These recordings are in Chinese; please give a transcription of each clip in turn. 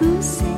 who said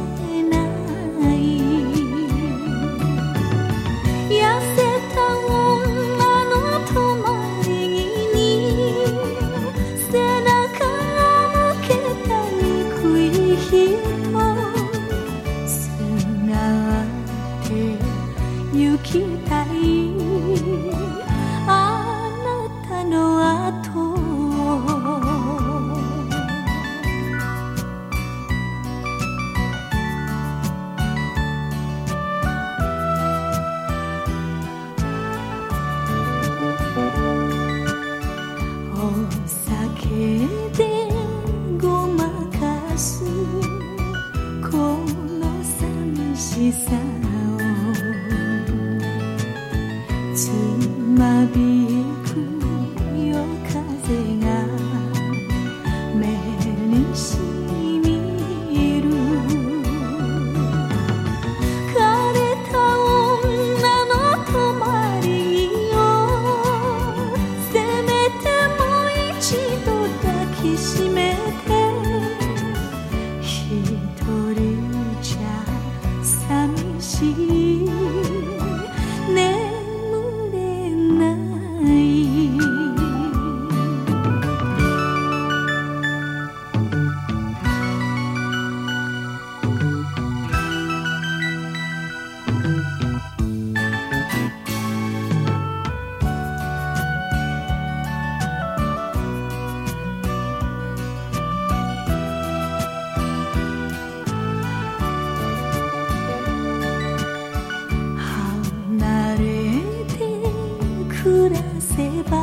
暮らせば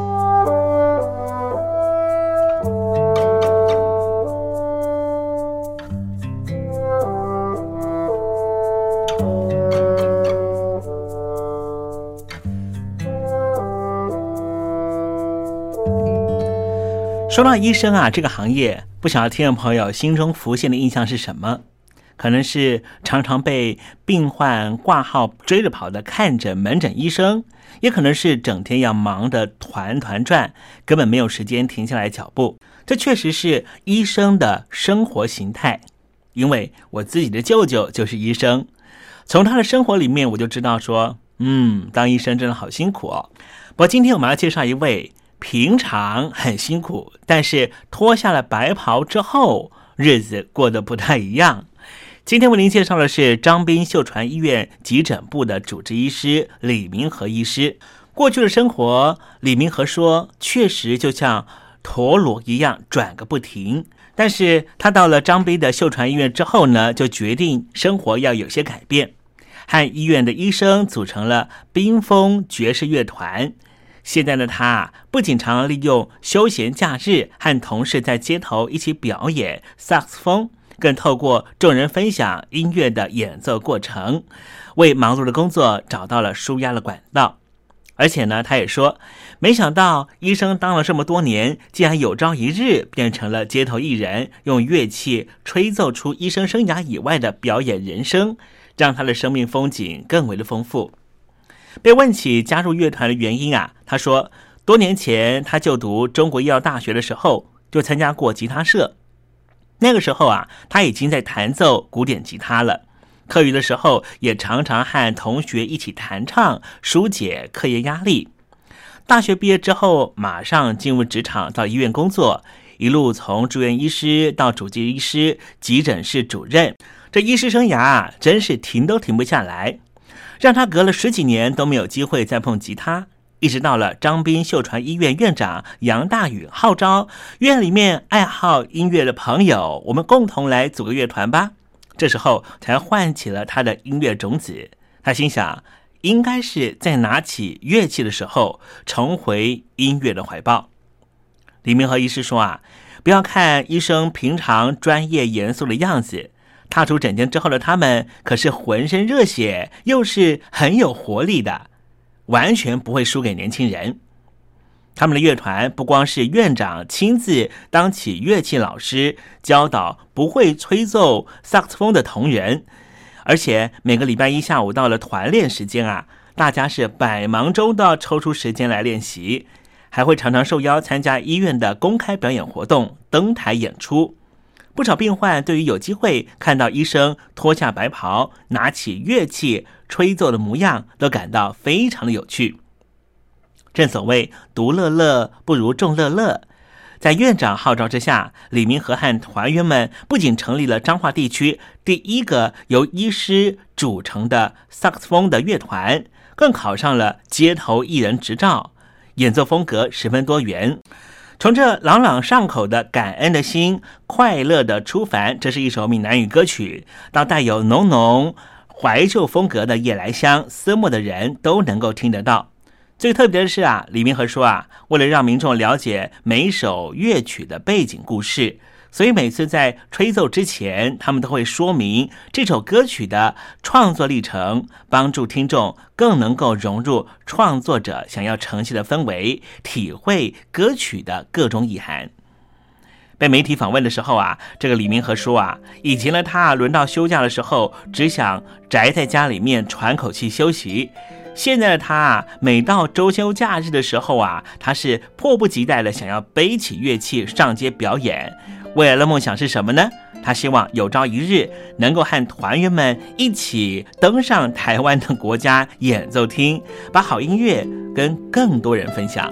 说到医生啊，这个行业，不晓得听众朋友心中浮现的印象是什么？可能是常常被病患挂号追着跑的看诊门诊医生，也可能是整天要忙得团团转，根本没有时间停下来脚步。这确实是医生的生活形态。因为我自己的舅舅就是医生，从他的生活里面我就知道说，嗯，当医生真的好辛苦哦。不过今天我们要介绍一位。平常很辛苦，但是脱下了白袍之后，日子过得不太一样。今天为您介绍的是张斌秀传医院急诊部的主治医师李明和医师。过去的生活，李明和说，确实就像陀螺一样转个不停。但是他到了张斌的秀传医院之后呢，就决定生活要有些改变，和医院的医生组成了冰封爵士乐团。现在的他不仅常利用休闲假日和同事在街头一起表演萨克斯风，更透过众人分享音乐的演奏过程，为忙碌的工作找到了舒压的管道。而且呢，他也说，没想到医生当了这么多年，竟然有朝一日变成了街头艺人，用乐器吹奏出医生生涯以外的表演人生，让他的生命风景更为的丰富。被问起加入乐团的原因啊，他说，多年前他就读中国医药大学的时候，就参加过吉他社。那个时候啊，他已经在弹奏古典吉他了。课余的时候，也常常和同学一起弹唱，疏解课业压力。大学毕业之后，马上进入职场，到医院工作，一路从住院医师到主治医师、急诊室主任，这医师生涯啊，真是停都停不下来。让他隔了十几年都没有机会再碰吉他，一直到了张斌秀传医院院长杨大宇号召院里面爱好音乐的朋友，我们共同来组个乐团吧。这时候才唤起了他的音乐种子。他心想，应该是在拿起乐器的时候重回音乐的怀抱。李明和医师说啊，不要看医生平常专业严肃的样子。踏出诊间之后的他们，可是浑身热血，又是很有活力的，完全不会输给年轻人。他们的乐团不光是院长亲自当起乐器老师，教导不会吹奏萨克斯风的同仁，而且每个礼拜一下午到了团练时间啊，大家是百忙中都要抽出时间来练习，还会常常受邀参加医院的公开表演活动，登台演出。不少病患对于有机会看到医生脱下白袍、拿起乐器吹奏的模样，都感到非常的有趣。正所谓“独乐乐不如众乐乐”。在院长号召之下，李明和和团员们不仅成立了彰化地区第一个由医师组成的萨克斯风的乐团，更考上了街头艺人执照，演奏风格十分多元。从这朗朗上口的感恩的心，快乐的出凡，这是一首闽南语歌曲，到带有浓浓怀旧风格的夜来香，思慕的人都能够听得到。最特别的是啊，李明和说啊，为了让民众了解每一首乐曲的背景故事。所以每次在吹奏之前，他们都会说明这首歌曲的创作历程，帮助听众更能够融入创作者想要呈现的氛围，体会歌曲的各种意涵。被媒体访问的时候啊，这个李明和说啊，以前的他轮到休假的时候，只想宅在家里面喘口气休息；现在的他啊，每到周休假日的时候啊，他是迫不及待的想要背起乐器上街表演。未来的梦想是什么呢？他希望有朝一日能够和团员们一起登上台湾的国家演奏厅，把好音乐跟更多人分享。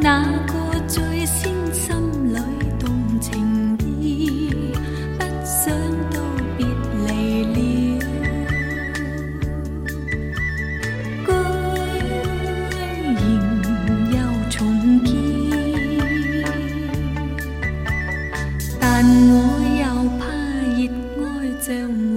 那个最先心里动情意，不想到别离了，居然又重见，但我又怕热爱像云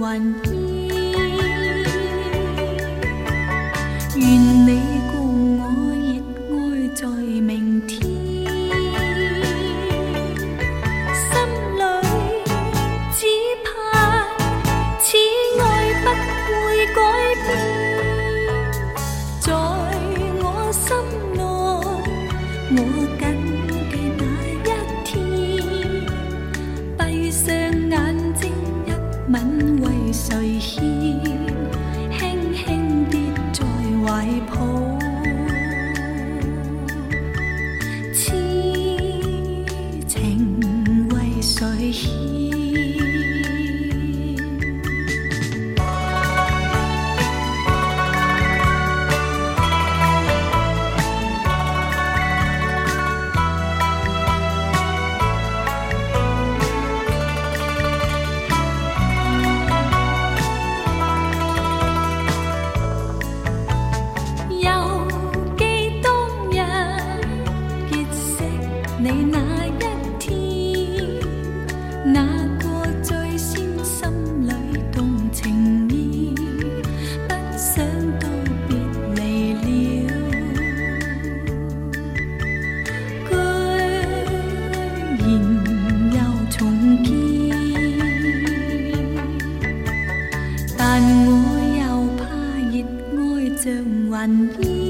我又怕热爱像云烟。